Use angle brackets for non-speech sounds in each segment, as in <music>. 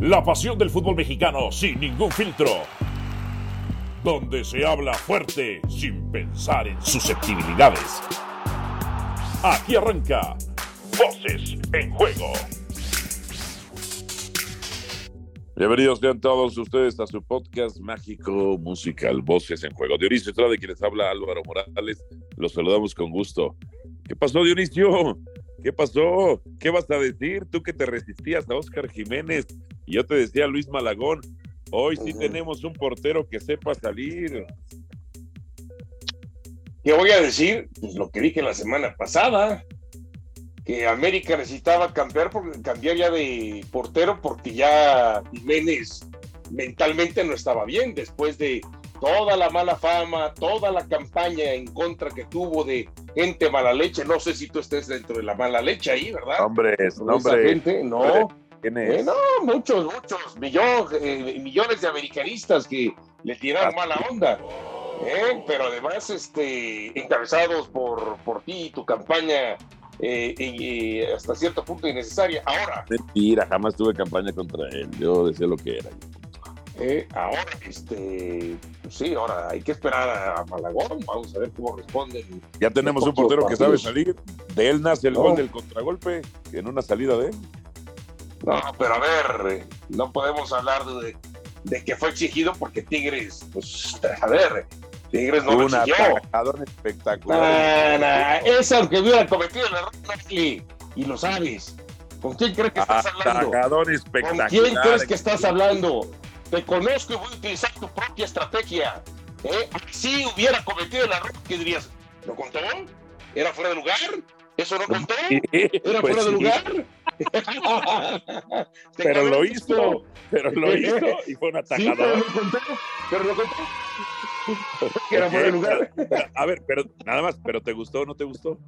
La pasión del fútbol mexicano sin ningún filtro. Donde se habla fuerte sin pensar en susceptibilidades. Aquí arranca Voces en Juego. Bienvenidos sean todos ustedes a su podcast mágico musical Voces en Juego. Dionisio de quienes habla Álvaro Morales. Los saludamos con gusto. ¿Qué pasó, Dionisio? ¿Qué pasó? ¿Qué vas a decir? Tú que te resistías a Oscar Jiménez y yo te decía Luis Malagón, hoy sí tenemos un portero que sepa salir. ¿Qué voy a decir? Pues lo que dije la semana pasada, que América necesitaba cambiar, cambiar ya de portero porque ya Jiménez mentalmente no estaba bien después de toda la mala fama, toda la campaña en contra que tuvo de gente mala leche. No sé si tú estés dentro de la mala leche ahí, ¿verdad? Hombre, hombre. Gente, no. ¿Quién es? Eh, no, muchos, muchos, millones, eh, millones de americanistas que le tiraron mala onda. ¿eh? Pero además, este, encabezados por, por ti y tu campaña y hasta cierto punto innecesaria. Ahora. Mentira, jamás tuve campaña contra él. Yo decía lo que era. Eh, ahora, este, pues sí, ahora hay que esperar a Malagón, vamos a ver cómo responden. Ya tenemos un portero que sabe salir, de él nace el gol del contragolpe, en una salida de él. No, pero a ver, no podemos hablar de, de que fue exigido porque Tigres, pues, a ver, Tigres no un lo espectacular. Nah, es el que hubiera cometido el error, y lo sabes. ¿Con quién crees que estás hablando? ¿Con quién crees que estás hablando? Te conozco y voy a utilizar tu propia estrategia. ¿eh? Si hubiera cometido el error, ¿qué dirías? ¿Lo contó? ¿Era fuera de lugar? ¿Eso no contó? ¿Era pues fuera de lugar? <laughs> pero lo <laughs> hizo, pero lo hizo y fue un atacador. pero lo contó, pero lo contó. Era fuera de lugar. A ver, pero nada más, ¿pero te gustó o no te gustó?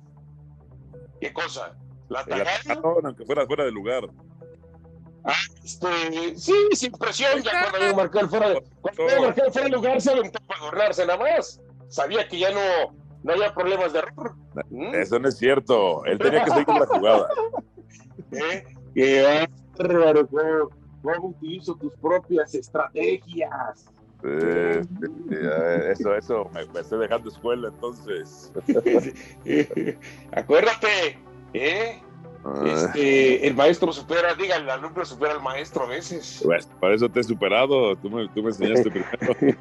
¿Qué cosa? ¿La atacada? aunque fuera fuera de lugar. Ah, este, sí, sin presión, ya cuando había marcado el fuera de, cuando había marcado fuera de lugar, se aventó para gobernarse nada más. Sabía que ya no, no había problemas de error. ¿Mm? Eso no es cierto. Él tenía que seguir la jugada. <laughs> ¿Eh? Qué bárbaro, ¿cómo, cómo utilizo tus propias estrategias? Eh, eso, eso, me, me, estoy dejando escuela entonces. <laughs> Acuérdate, ¿eh? Este, el maestro supera, diga, el alumno supera al maestro a veces. Pues, para eso te he superado, tú me, tú me enseñaste <laughs> primero.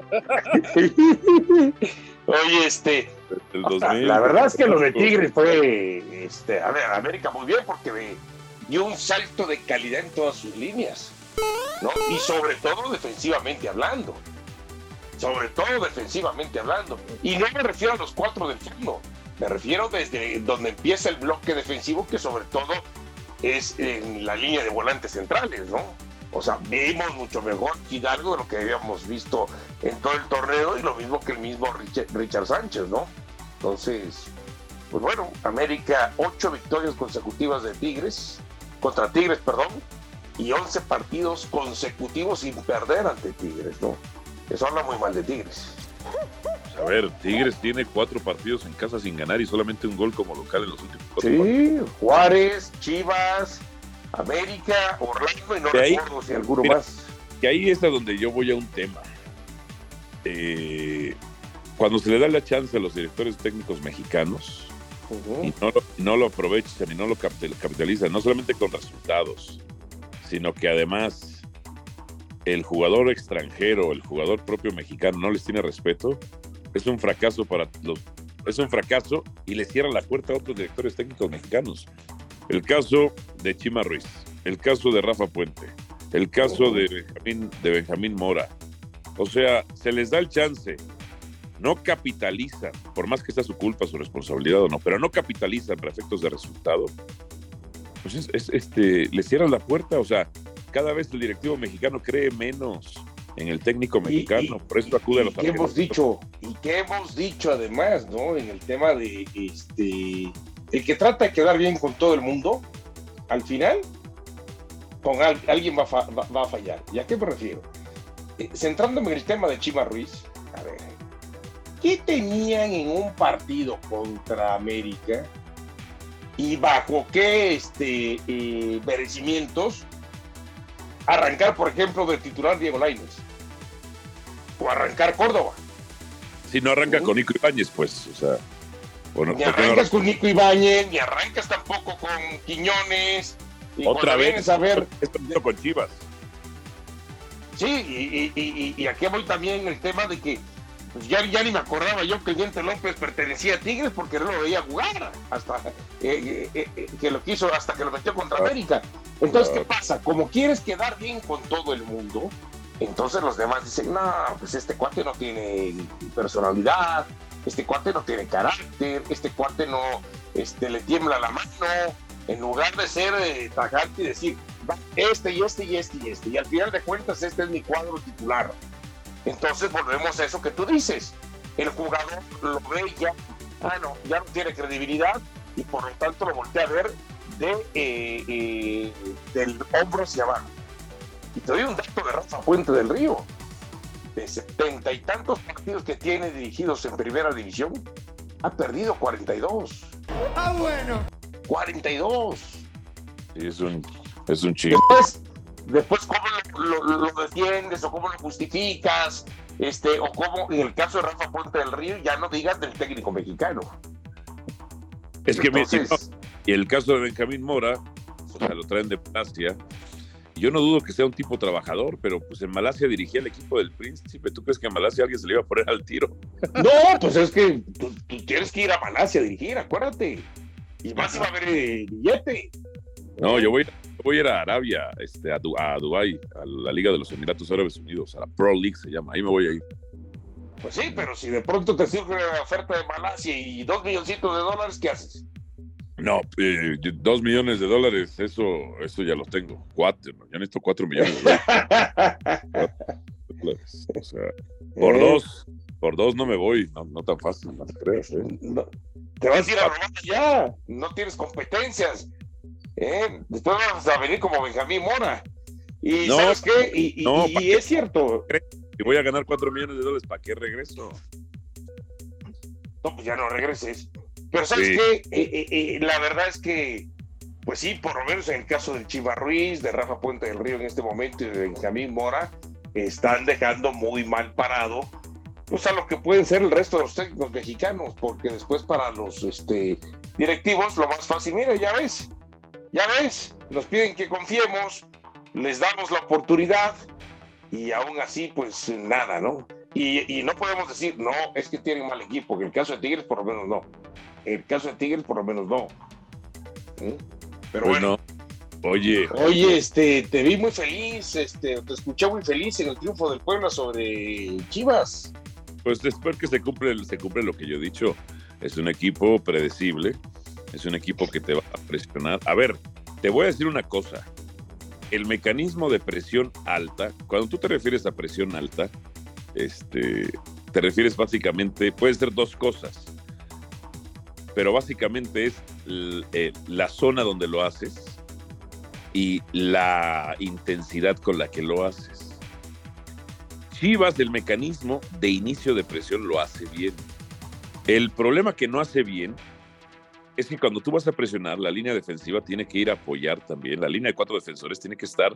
Oye, este, la verdad es que lo de Tigres fue, este, a ver, América muy bien porque dio un salto de calidad en todas sus líneas, ¿no? Y sobre todo defensivamente hablando, sobre todo defensivamente hablando. Y no me refiero a los cuatro del fondo, me refiero desde donde empieza el bloque defensivo, que sobre todo es en la línea de volantes centrales, ¿no? O sea, vimos mucho mejor Hidalgo de lo que habíamos visto en todo el torneo y lo mismo que el mismo Richard, Sánchez, ¿no? Entonces, pues bueno, América, ocho victorias consecutivas de Tigres, contra Tigres, perdón, y once partidos consecutivos sin perder ante Tigres, ¿no? Eso habla muy mal de Tigres. A ver, Tigres tiene cuatro partidos en casa sin ganar y solamente un gol como local en los últimos cuatro Sí, Juárez, Chivas, América, Orlando y no recuerdo si alguno más. Que ahí es a donde yo voy a un tema. Eh, cuando se le da la chance a los directores técnicos mexicanos y no lo, no lo aprovechan y no lo capitalizan, no solamente con resultados, sino que además el jugador extranjero, el jugador propio mexicano no les tiene respeto, es un fracaso para los es un fracaso y le cierra la puerta a otros directores técnicos mexicanos. El caso de Chima Ruiz, el caso de Rafa Puente, el caso de Benjamín, de Benjamín Mora. O sea, se les da el chance, no capitalizan, por más que sea su culpa, su responsabilidad o no, pero no capitalizan para efectos de resultado. Pues es, este, le cierran la puerta, o sea, cada vez el directivo mexicano cree menos en el técnico mexicano, por eso acude a los ¿Qué hemos dicho? Y qué hemos dicho además, ¿no? En el tema de este el que trata de quedar bien con todo el mundo, al final, con alguien va, a fallar. ¿Y a qué me refiero? Eh, centrándome en el tema de Chima Ruiz, a ver, ¿qué tenían en un partido contra América? ¿Y bajo qué este, eh, merecimientos arrancar, por ejemplo, de titular Diego Lainez. O arrancar Córdoba. Si no arranca con Nico Ibáñez, pues, o sea. Bueno, ni arrancas con Nico Ibáñez, ni arrancas tampoco con Quiñones. Y Otra vez. A ver, con Chivas. Sí, y, aquí voy también el tema de que pues ya, ya ni me acordaba yo que Diente López pertenecía a Tigres porque no lo veía jugar hasta eh, eh, eh, que lo quiso, hasta que lo metió contra ah. América. Entonces, ¿qué pasa? Como quieres quedar bien con todo el mundo, entonces los demás dicen, no, pues este cuate no tiene personalidad, este cuate no tiene carácter, este cuate no este, le tiembla la mano, en lugar de ser eh, tajante y decir, este y este y este y este, y al final de cuentas este es mi cuadro titular. Entonces volvemos a eso que tú dices. El jugador lo ve ya, ah, no, ya no tiene credibilidad y por lo tanto lo voltea a ver de, eh, eh, del hombro hacia abajo. Y te doy un dato de Rafa Puente del Río. De setenta y tantos partidos que tiene dirigidos en primera división, ha perdido 42. Ah, bueno. 42. Sí, es un, es un chico. Después, después ¿cómo lo, defiendes o cómo lo justificas? Este, o cómo, en el caso de Rafa Puente del Río, ya no digas del técnico mexicano. Es que y el caso de Benjamín Mora, o sea, lo traen de Malasia. Yo no dudo que sea un tipo trabajador, pero pues en Malasia dirigía el equipo del Príncipe. ¿Tú crees que en Malasia alguien se le iba a poner al tiro? <laughs> No, pues es que tú tienes que ir a Malasia a dirigir, acuérdate y más iba a haber eh, billete. No, yo voy, voy a ir a Arabia, este, a, a Dubái, a la Liga de los Emiratos Árabes Unidos, a la Pro League se llama, ahí me voy a ir. Pues sí, pero si de pronto te sirve la oferta de Malasia y dos milloncitos de dólares, ¿qué haces? No, eh, dos millones de dólares, eso, eso ya los tengo. Cuatro, ya necesito cuatro millones. <laughs> o sea, por eh. dos, por dos no me voy, no, no tan fácil, no creas. ¿eh? te vas a ir a robar ya, no tienes competencias. ¿eh? Después vas a venir como Benjamín Mora. Y ¿sabes qué? Y, es cierto. Si voy a ganar cuatro millones de dólares, ¿para qué regreso? No, pues ya no regreses. Pero ¿sabes qué? Eh, eh, la verdad es que, pues sí, por lo menos en el caso del Chiva Ruiz, de Rafa Puente del Río en este momento y de Benjamín Mora, están dejando muy mal parado pues a lo que pueden ser el resto de los técnicos mexicanos, porque después para los este, directivos lo más fácil, mira, ya ves, ya ves, nos piden que confiemos, les damos la oportunidad y aún así pues nada, ¿no? Y, no podemos decir, no, es que tienen mal equipo, que en el caso de Tigres por lo menos no, en el caso de Tigres por lo menos no. Pero bueno. Oye. Oye, este, te vi muy feliz, este, te escuché muy feliz en el triunfo del Puebla sobre Chivas. Pues después que se cumple, se cumple lo que yo he dicho. Es un equipo predecible, es un equipo que te va a presionar. A ver, te voy a decir una cosa. El mecanismo de presión alta, cuando tú te refieres a presión alta, este, te refieres básicamente, puede ser dos cosas, pero básicamente es eh, la zona donde lo haces y la intensidad con la que lo haces. Chivas, el mecanismo de inicio de presión lo hace bien. El problema que no hace bien es que cuando tú vas a presionar, la línea defensiva tiene que ir a apoyar también. La línea de cuatro defensores tiene que estar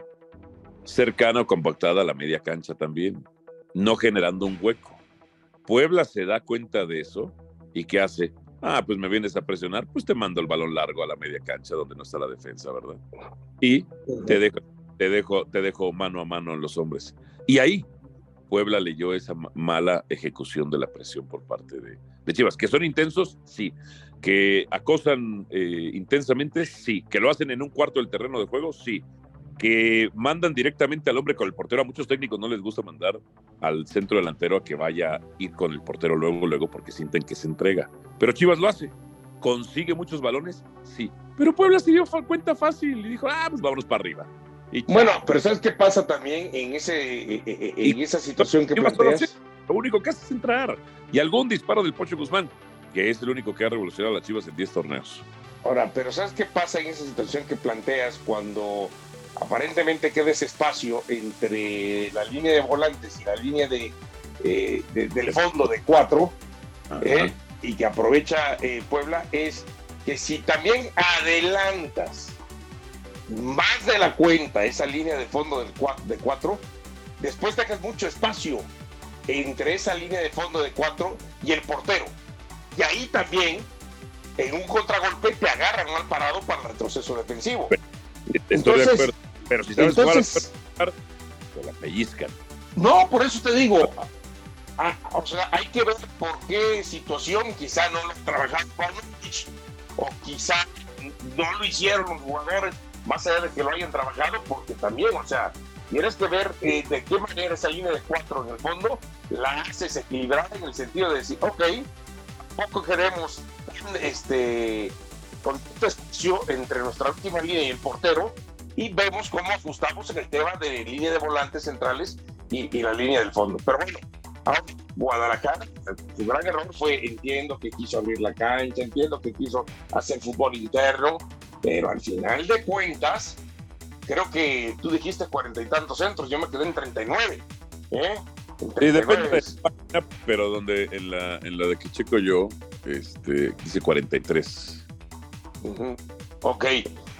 cercana o compactada a la media cancha también, no generando un hueco. Puebla se da cuenta de eso y ¿qué hace? Ah, pues me vienes a presionar, pues te mando el balón largo a la media cancha donde no está la defensa, ¿verdad? Y te dejo, te dejo, te dejo mano a mano en los hombres. Y ahí Puebla leyó esa mala ejecución de la presión por parte de, Chivas. ¿Que son intensos? Sí. ¿Que acosan eh, intensamente? Sí. ¿Que lo hacen en un cuarto del terreno de juego? Sí. ¿Que mandan directamente al hombre con el portero? A muchos técnicos no les gusta mandar al centro delantero a que vaya a ir con el portero luego, luego, porque sienten que se entrega. Pero Chivas lo hace. ¿Consigue muchos balones? Sí. Pero Puebla se dio cuenta fácil y dijo, ah, pues vámonos para arriba bueno, pero ¿sabes qué pasa también en, ese, eh, eh, eh, en esa situación que planteas? Lo único que hace es entrar. Y algún disparo del Pocho Guzmán, que es el único que ha revolucionado a las Chivas en 10 torneos. Ahora, pero ¿sabes qué pasa en esa situación que planteas cuando aparentemente queda ese espacio entre la línea de volantes y la línea de, del fondo de cuatro y que aprovecha Puebla? Es que si también adelantas más de la cuenta esa línea de fondo del de cuatro, después dejas mucho espacio entre esa línea de fondo de cuatro y el portero. Y ahí también, en un contragolpe, te agarran mal parado para el retroceso defensivo. entonces, Pero si sabes entonces, jugar, te la pellizcan. No, por eso te digo. Ah, o sea, hay que ver por qué situación quizá no lo trabajaron o quizá no lo hicieron los jugadores, más allá de que lo hayan trabajado, porque también, o sea, tienes que ver eh, de qué manera esa línea de cuatro en el fondo la haces equilibrada en el sentido de decir, ok, poco queremos este con espacio entre nuestra última línea y el portero y vemos cómo ajustamos en el tema de línea de volantes centrales y, la línea del fondo. Pero bueno, ahora Guadalajara, su gran error fue, entiendo que quiso abrir la cancha, entiendo que quiso hacer fútbol interno, pero al final de cuentas, creo que tú dijiste cuarenta y tantos centros, yo me quedé en 39. ¿eh? Sí, depende pero donde en la, en la de que checo yo, este, dice 43. Ok.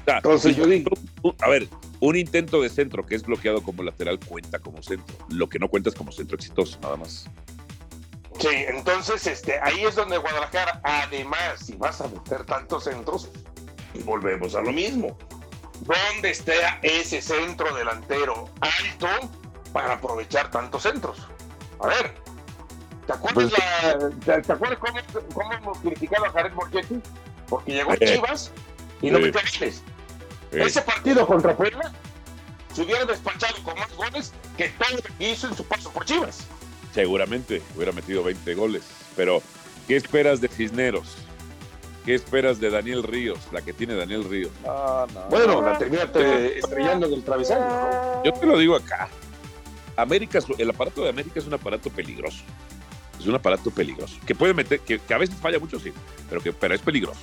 Entonces yo digo, a ver, un intento de centro que es bloqueado como lateral cuenta como centro. Lo que no cuenta es como centro exitoso, nada más. Sí, entonces este, ahí es donde Guadalajara, además, si vas a meter tantos centros, volvemos a lo mismo. ¿Dónde está ese centro delantero alto para aprovechar tantos centros? A ver, ¿te acuerdas, pues ¿te, acuerdas cómo, hemos criticado a Jared Borgetti? Porque llegó a Chivas y no metió goles. Ese partido contra Puebla se hubiera despachado con más goles que todo lo que hizo en su paso por Chivas. Seguramente hubiera metido 20 goles, pero ¿qué esperas de Cisneros? ¿Qué esperas de Daniel Ríos, la que tiene Daniel Ríos? bueno, la termina estrellando del travesaño. Yo te lo digo acá. América, el aparato de América es un aparato peligroso. Es un aparato peligroso. Que puede meter, que, a veces falla mucho, sí, pero, que, pero es peligroso.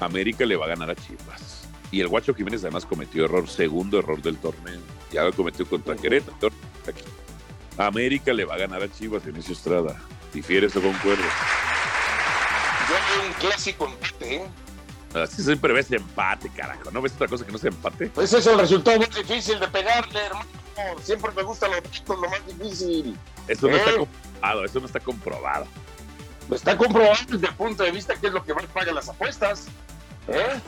América le va a ganar a Chivas. Y el Guacho Jiménez además cometió error, segundo error del torneo. Ya lo cometió contra Querétaro. América le va a ganar a Chivas, Inicio Estrada. ¿Difieres o concuerdas? Yo un clásico empate, ¿eh? Así siempre ves empate, carajo. ¿No ves otra cosa que no sea empate? Pues es el resultado más difícil de pegarle, hermano. Siempre me gusta lo, lo más difícil. Eso no está ¿Eh? comprobado, eso no está comprobado. Está comprobado desde el punto de vista que es lo que más paga las apuestas. ¿Eh?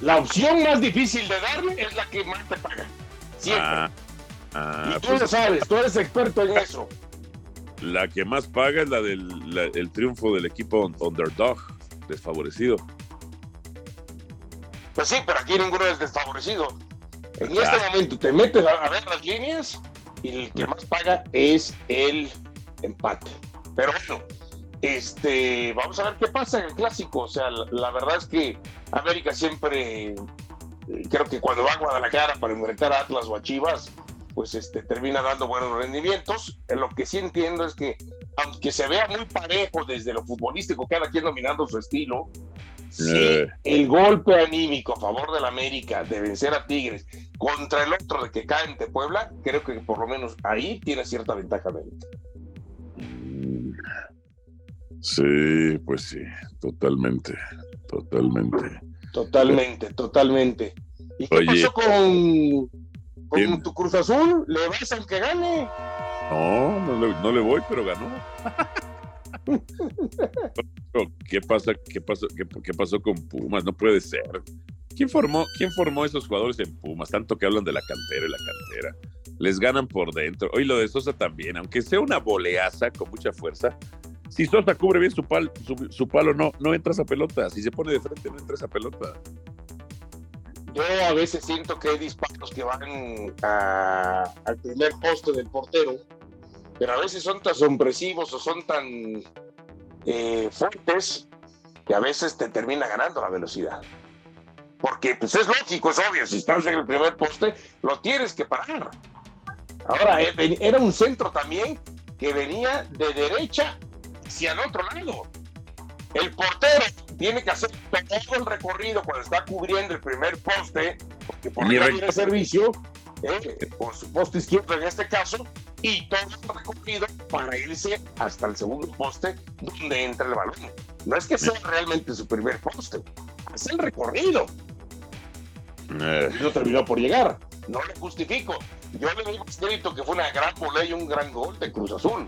La opción más difícil de darle es la que más te paga. Siempre. Ah, ah, y tú pues lo sabes, tú eres experto en eso. La que más paga es la del triunfo del equipo underdog, desfavorecido. Pues sí, pero aquí ninguno es desfavorecido. En este momento te metes a, ver las líneas y el que más paga es el empate. Pero bueno, este, vamos a ver qué pasa en el clásico. O sea, la, verdad es que América siempre, eh, creo que cuando va a Guadalajara para enfrentar a Atlas o a Chivas, pues este, termina dando buenos rendimientos. Lo que sí entiendo es que, aunque se vea muy parejo desde lo futbolístico, cada quien dominando su estilo, Sí, eh. el golpe anímico a favor del América de vencer a Tigres contra el otro de que cae ante Puebla, creo que por lo menos ahí tiene cierta ventaja América. Sí, pues sí, totalmente, totalmente. Totalmente, totalmente. ¿Y qué pasó con, con tu Cruz Azul? ¿Le vas al que gane? No, no le, no le voy, pero ganó. ¿Qué pasa? ¿Qué pasó? ¿Qué, pasó con Pumas? No puede ser. ¿Quién formó, ¿Quién formó esos jugadores en Pumas? Tanto que hablan de la cantera y la cantera. Les ganan por dentro. Hoy lo de Sosa también, aunque sea una boleaza con mucha fuerza. Si Sosa cubre bien su, su, palo, no, no entra esa pelota. Si se pone de frente, no entra esa pelota. Yo a veces siento que hay disparos que van al primer poste del portero pero a veces son tan sorpresivos o son tan eh, fuertes que a veces te termina ganando la velocidad. Porque pues es lógico, es obvio, si estás en el primer poste, lo tienes que parar. Ahora, eh, era un centro también que venía de derecha hacia el otro lado. El portero tiene que hacer todo el recorrido cuando está cubriendo el primer poste, porque por el servicio, eh, por su poste izquierdo en este caso, y todo el recorrido para irse hasta el segundo poste donde entra el balón. No es que sea realmente su primer poste, es el recorrido. Eh. No terminó por llegar. No le justifico. Yo le doy crédito que fue una gran volea y un gran gol de Cruz Azul.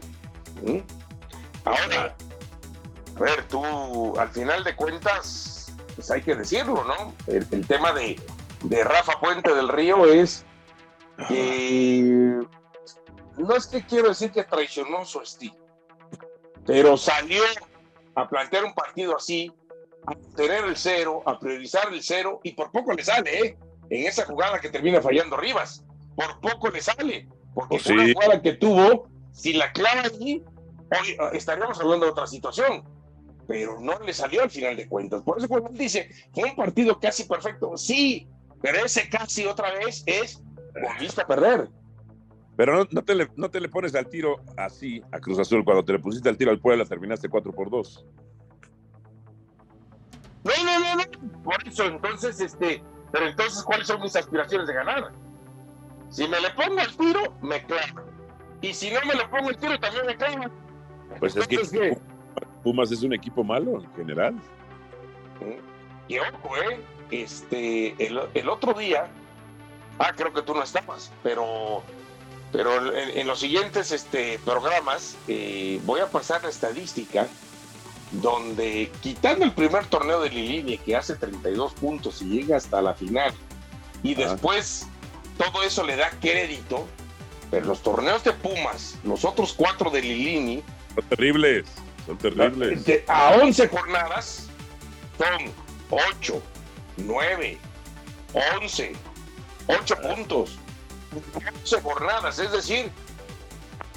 ¿Mm? Ahora, a ver, tú, al final de cuentas, pues hay que decirlo, ¿no? El, tema de, de, Rafa Puente del Río es que no es que quiero decir que traicionó su estilo, pero salió a plantear un partido así, a tener el cero, a priorizar el cero, y por poco le sale, ¿eh? En esa jugada que termina fallando Rivas, por poco le sale, porque oh, fue una jugada que tuvo, si la clava allí, hoy ah, estaríamos hablando de otra situación, pero no le salió al final de cuentas. Por eso cuando él dice, fue un partido casi perfecto, sí, pero ese casi otra vez es, volviste a perder. Pero no, te le, no te le pones al tiro así a Cruz Azul. Cuando te le pusiste al tiro al Puebla, terminaste 4 por 2. No, no, no, no. Por eso, entonces, este, pero entonces, ¿cuáles son mis aspiraciones de ganar? Si me le pongo al tiro, me clavo. Y si no me le pongo el tiro, también me clavo. Pues es que Pumas es un equipo malo en general. Y ojo, ¿eh? Este, el, el otro día, ah, creo que tú no estabas, pero pero en, los siguientes este, programas eh, voy a pasar la estadística donde quitando el primer torneo de Lilini que hace 32 puntos y llega hasta la final y después todo eso le da crédito, pero los torneos de Pumas, los otros cuatro de Lilini son terribles, son terribles. a 11 jornadas son 8, 9, 11, 8 puntos. 11 jornadas, es decir,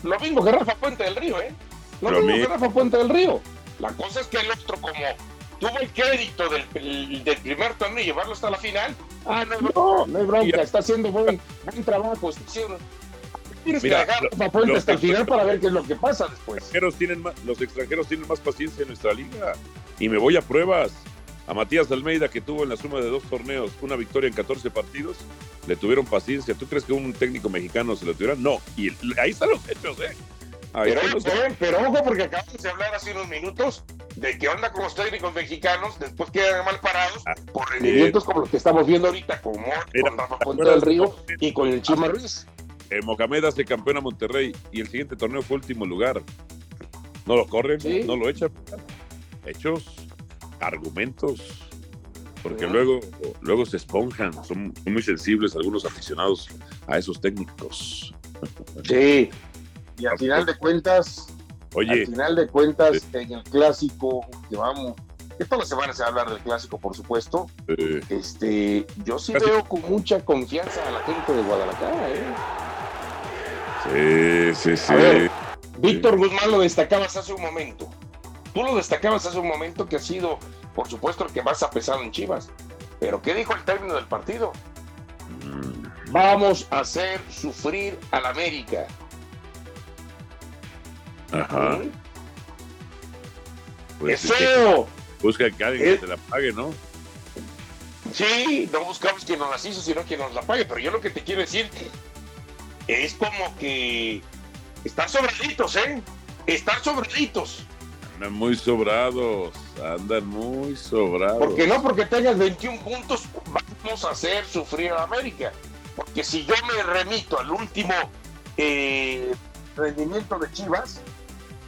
lo mismo que Rafa Puente del Río, ¿eh? Lo mismo que Rafa Puente del Río. La cosa es que el otro, como tuvo el crédito del, primer torneo y llevarlo hasta la final, ah, no, no, no hay bronca, está haciendo buen, buen trabajo, está haciendo... Tienes que dejar a Rafa Puente hasta el final para ver qué es lo que pasa después. Extranjeros tienen los extranjeros tienen más paciencia en nuestra liga y me voy a pruebas a Matías Almeida, que tuvo en la suma de dos torneos una victoria en 14 partidos, le tuvieron paciencia. ¿Tú crees que un técnico mexicano se lo tuviera? No. Y ahí están los hechos, ¿eh? pero, ojo, porque acabamos de hablar hace unos minutos de qué onda con los técnicos mexicanos, después quedan mal parados ah, por rendimientos como los que estamos viendo ahorita, con Rafa Puente del Río y con el Chima Ruiz. El Mohamed hace campeón a Monterrey y el siguiente torneo fue último lugar. No lo corren, no lo echan. Hechos argumentos, porque luego, luego se esponjan, son, muy sensibles algunos aficionados a esos técnicos. Sí, y al final de cuentas, Oye, al final de cuentas, en el clásico que vamos, que todas las semanas se va a hablar del clásico, por supuesto. este, yo sí veo con mucha confianza a la gente de Guadalajara, ¿eh? Sí, sí, sí. Víctor Guzmán lo destacabas hace un momento. Tú lo destacabas hace un momento que ha sido, por supuesto, el que más ha pesado en Chivas. Pero ¿qué dijo el término del partido? Mm. Vamos a hacer sufrir al América. Ajá. ¿Mm? Pues busca que alguien te la pague, ¿no? Sí, no buscamos quien nos las hizo, sino quien nos la pague. Pero yo lo que te quiero decir es como que están sobraditos, ¿eh? Están sobraditos. Andan muy sobrados, andan muy sobrados. Porque no porque tengas 21 puntos vamos a hacer sufrir a América. Porque si yo me remito al último eh, rendimiento de Chivas,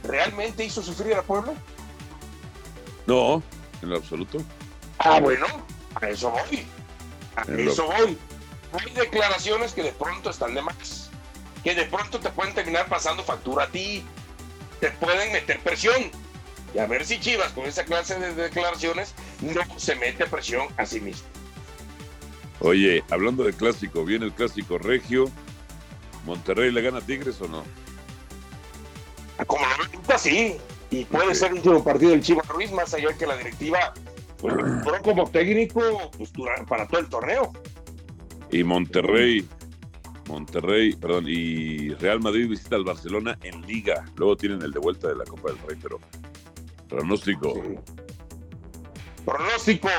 ¿realmente hizo sufrir a Puebla? No, en lo absoluto. Ah, bueno, a eso voy. A eso voy. Hay declaraciones que de pronto están de más. Que de pronto te pueden terminar pasando factura a ti. Te pueden meter presión y a ver si Chivas con esa clase de declaraciones no se mete presión a sí mismo. Oye, hablando de clásico, viene el clásico regio. ¿Monterrey le gana a Tigres o no? Como lo sí. Y puede ser el último partido del Chivas Ruiz, más allá que la directiva, pues, <coughs> como técnico pues, para todo el torneo. Y Monterrey, Monterrey, perdón, y Real Madrid visita al Barcelona en Liga. Luego tienen el de vuelta de la Copa del Rey, pero Pronóstico. Pronóstico.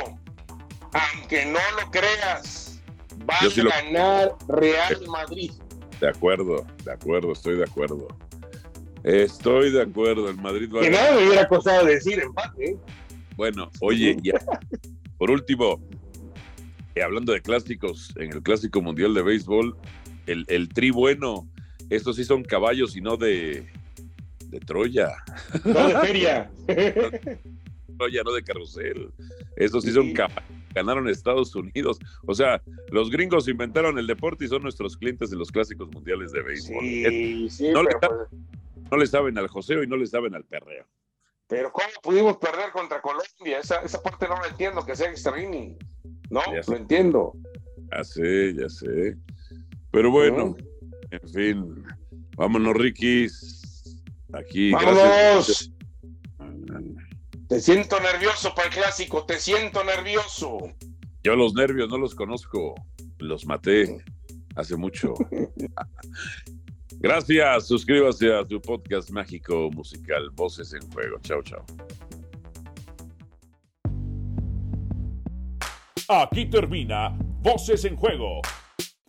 Aunque no lo creas, va a ganar Real Madrid. De acuerdo, de acuerdo, estoy de acuerdo. Estoy de acuerdo, el Madrid va a Que no me hubiera costado decir empate. ¿eh? Bueno, oye, ya. Por último, eh, hablando de clásicos, en el Clásico Mundial de Béisbol, el, el tri bueno, estos sí son caballos y no de, de Troya. No de feria. <laughs> Troya, no de carrusel. Estos sí son caballos. Ganaron Estados Unidos. O sea, los gringos inventaron el deporte y son nuestros clientes de los clásicos mundiales de béisbol. Sí, sí, no, pero le, no le saben al joseo y no le saben al perreo. Pero ¿cómo pudimos perder contra Colombia? Esa, esa parte no la entiendo, que sea extra inning. No, lo entiendo. Ya sé, ya sé. Pero bueno, en fin. Vámonos, Rikis. Aquí, gracias. ¡Vámonos! Te siento nervioso para el clásico, te siento nervioso. Yo los nervios no los conozco. Los maté hace mucho. <laughs> Gracias. Suscríbase a tu podcast mágico musical Voces en Juego. Chao, chao. Aquí termina Voces en Juego.